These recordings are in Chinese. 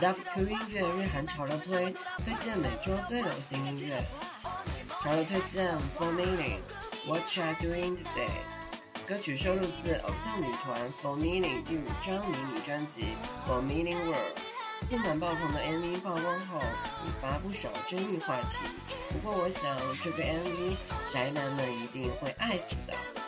WQ 音乐日韩潮流推推荐每周最流行音乐潮流推荐 For Milling What You're Doing Today 歌曲收录自偶像女团 For Milling 第五张迷你专辑 For Milling World 性感爆棚的 MV 曝光后引发不少争议话题，不过我想这个 MV 宅男们一定会爱死的。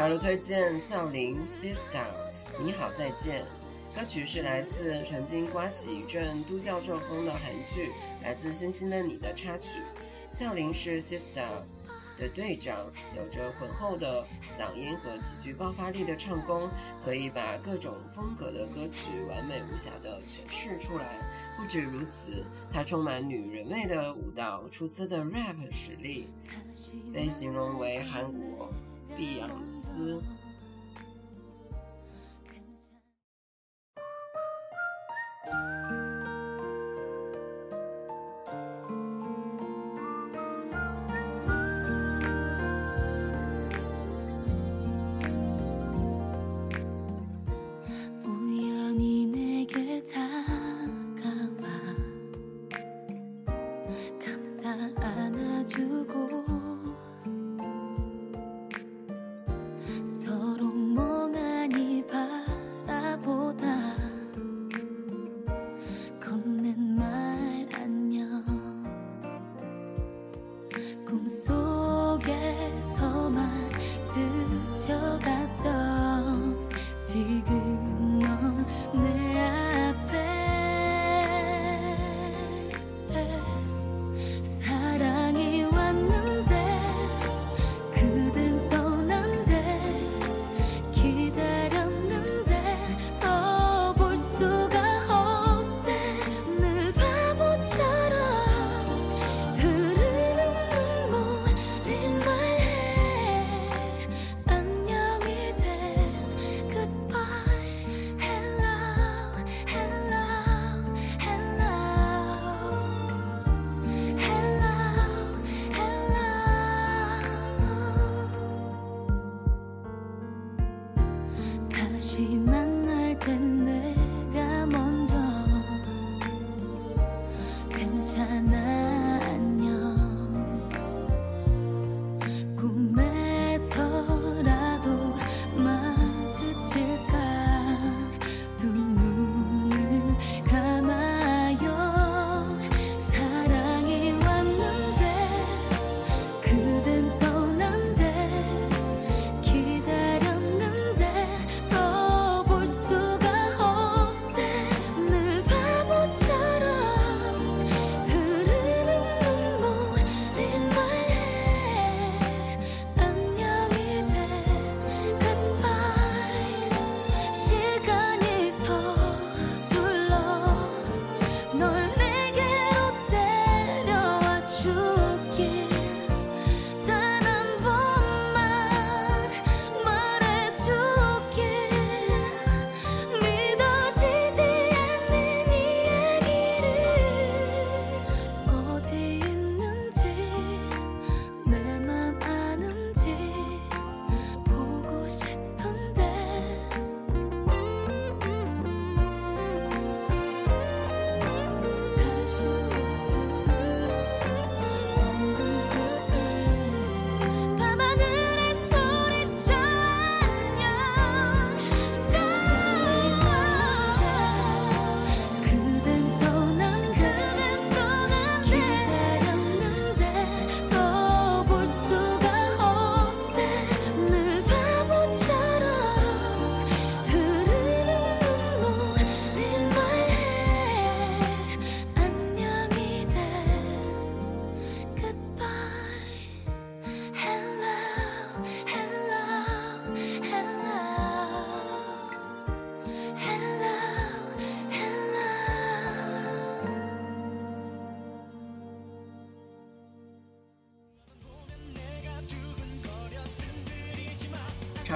假如推荐笑林 sister，你好再见，歌曲是来自曾经刮起一阵都教授风的韩剧《来自星星的你》的插曲。笑林是 sister 的队长，有着浑厚的嗓音和极具爆发力的唱功，可以把各种风格的歌曲完美无瑕地诠释出来。不止如此，她充满女人味的舞蹈，出色的 rap 实力，被形容为韩国。迪尔斯。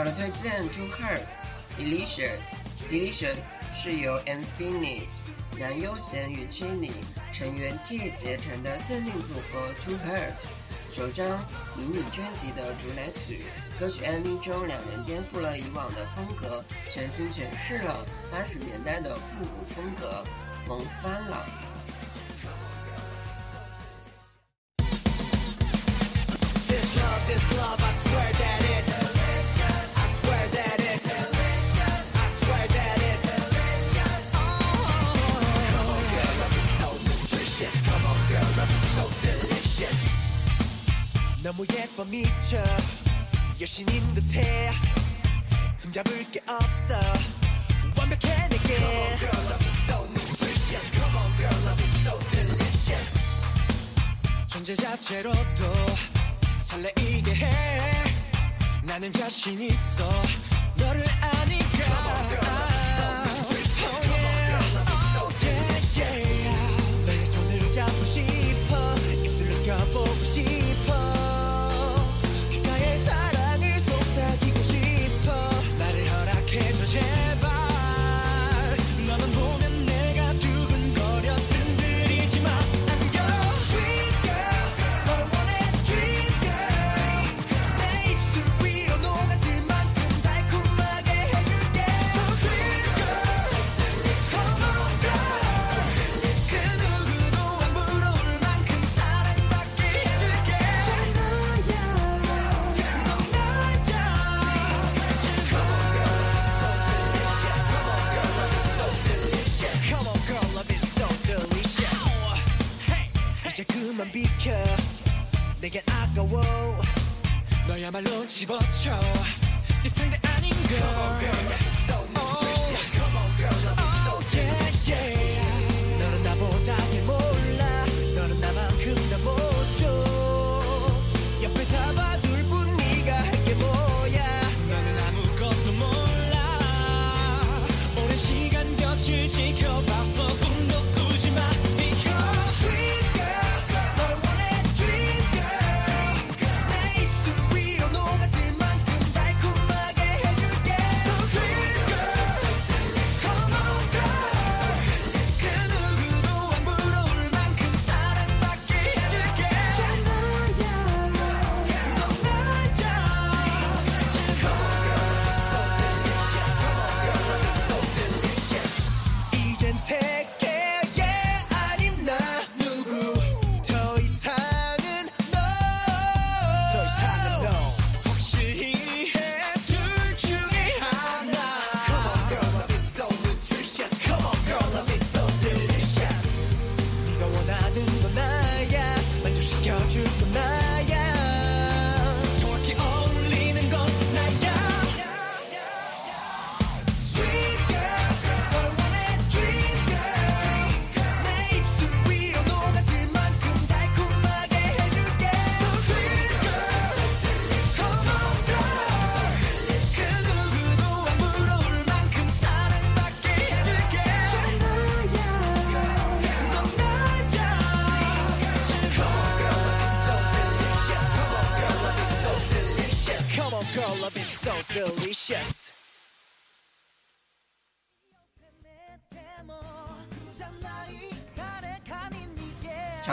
我推荐 To Her，Delicious Delicious 是由 Infinite 男优闲与 Jinny 成员 T 结成的限定组合 To Her 首张迷你专辑的主打曲。歌曲 MV 中两人颠覆了以往的风格，全新诠释了八十年代的复古风格，萌翻了。 없어 완벽해 내게 Come on girl love is so nutritious Come on girl love is so delicious 존재 자체로도 설레이게 해 나는 자신 있어 너를 아니까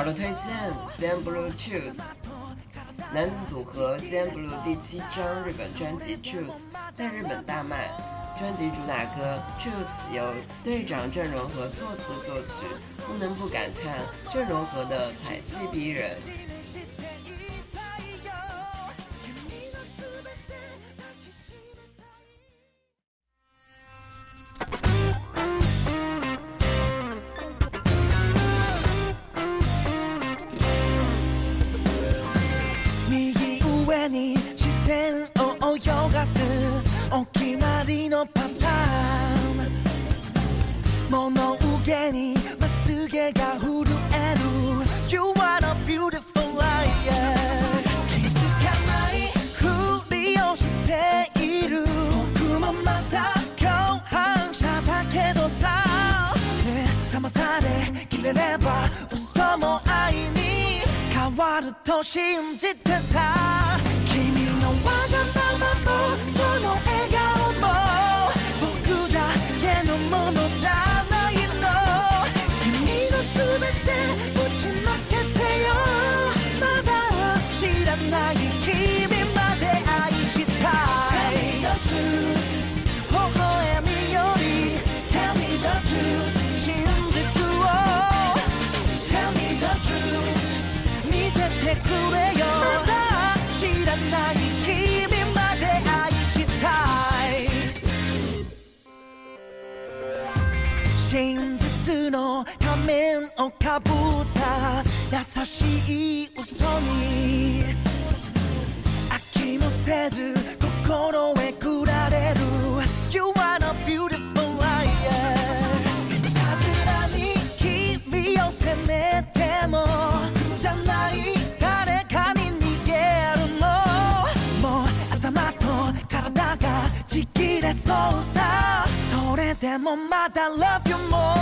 好的推荐，Sam Blue Choose。男子组合 Sam Blue 第七张日本专辑《Choose》在日本大卖。专辑主打歌《Choose》由队长郑容和作词作曲，不能不感叹郑容和的才气逼人。切れれば嘘も愛に変わると信じてた君のわがままもその笑顔も僕だけのものじゃないの君の全てぶちまけてよまだ知らない君まで愛した真実の仮面をかぶった優しい嘘に飽きもせず心へくられる You are a beautiful liar いたずらに君を責めてもれそうさそれでもまだ Love you more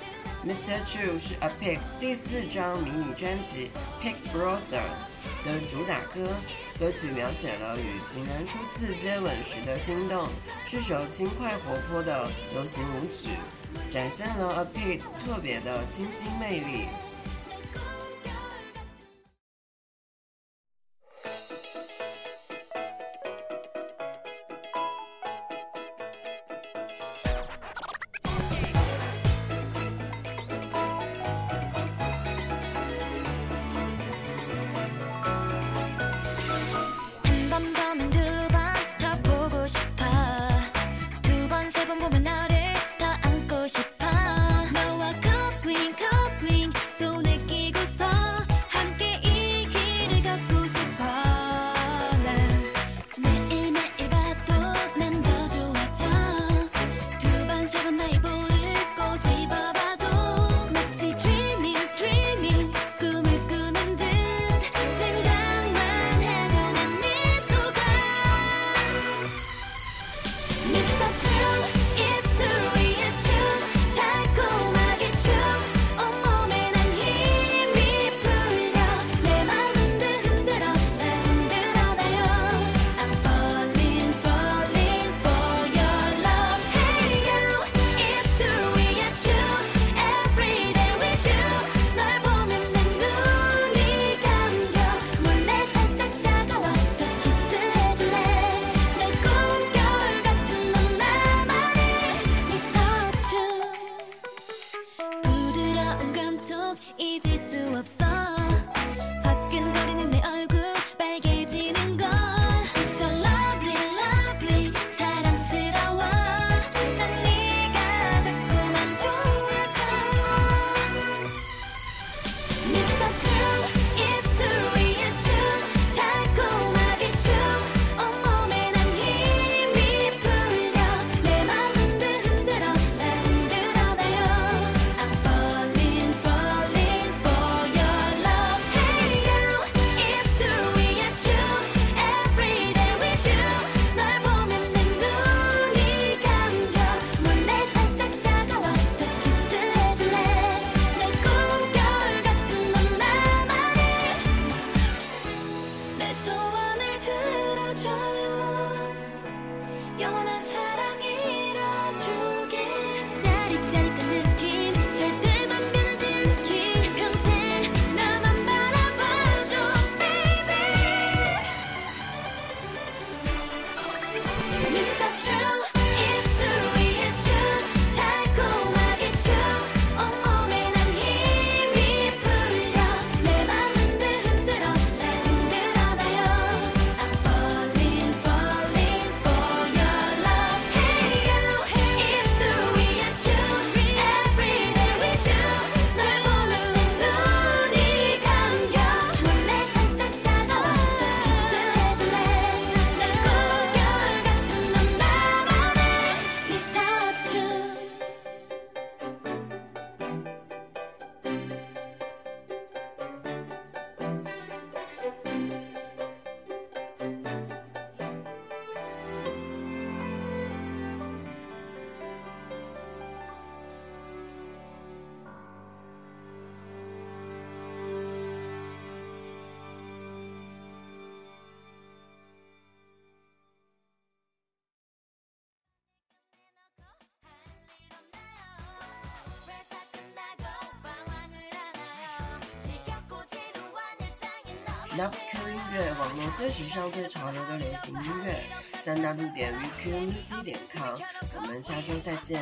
Mr. Chu 是 A Pink 第四张迷你专辑《p i c k Brother》的主打歌，歌曲描写了与情人初次接吻时的心动，是首轻快活泼的流行舞曲，展现了 A Pink 特别的清新魅力。UpQ 音乐，网络最时尚、最潮流的流行音乐，三 W 点 VQMC 点 COM，我们下周再见。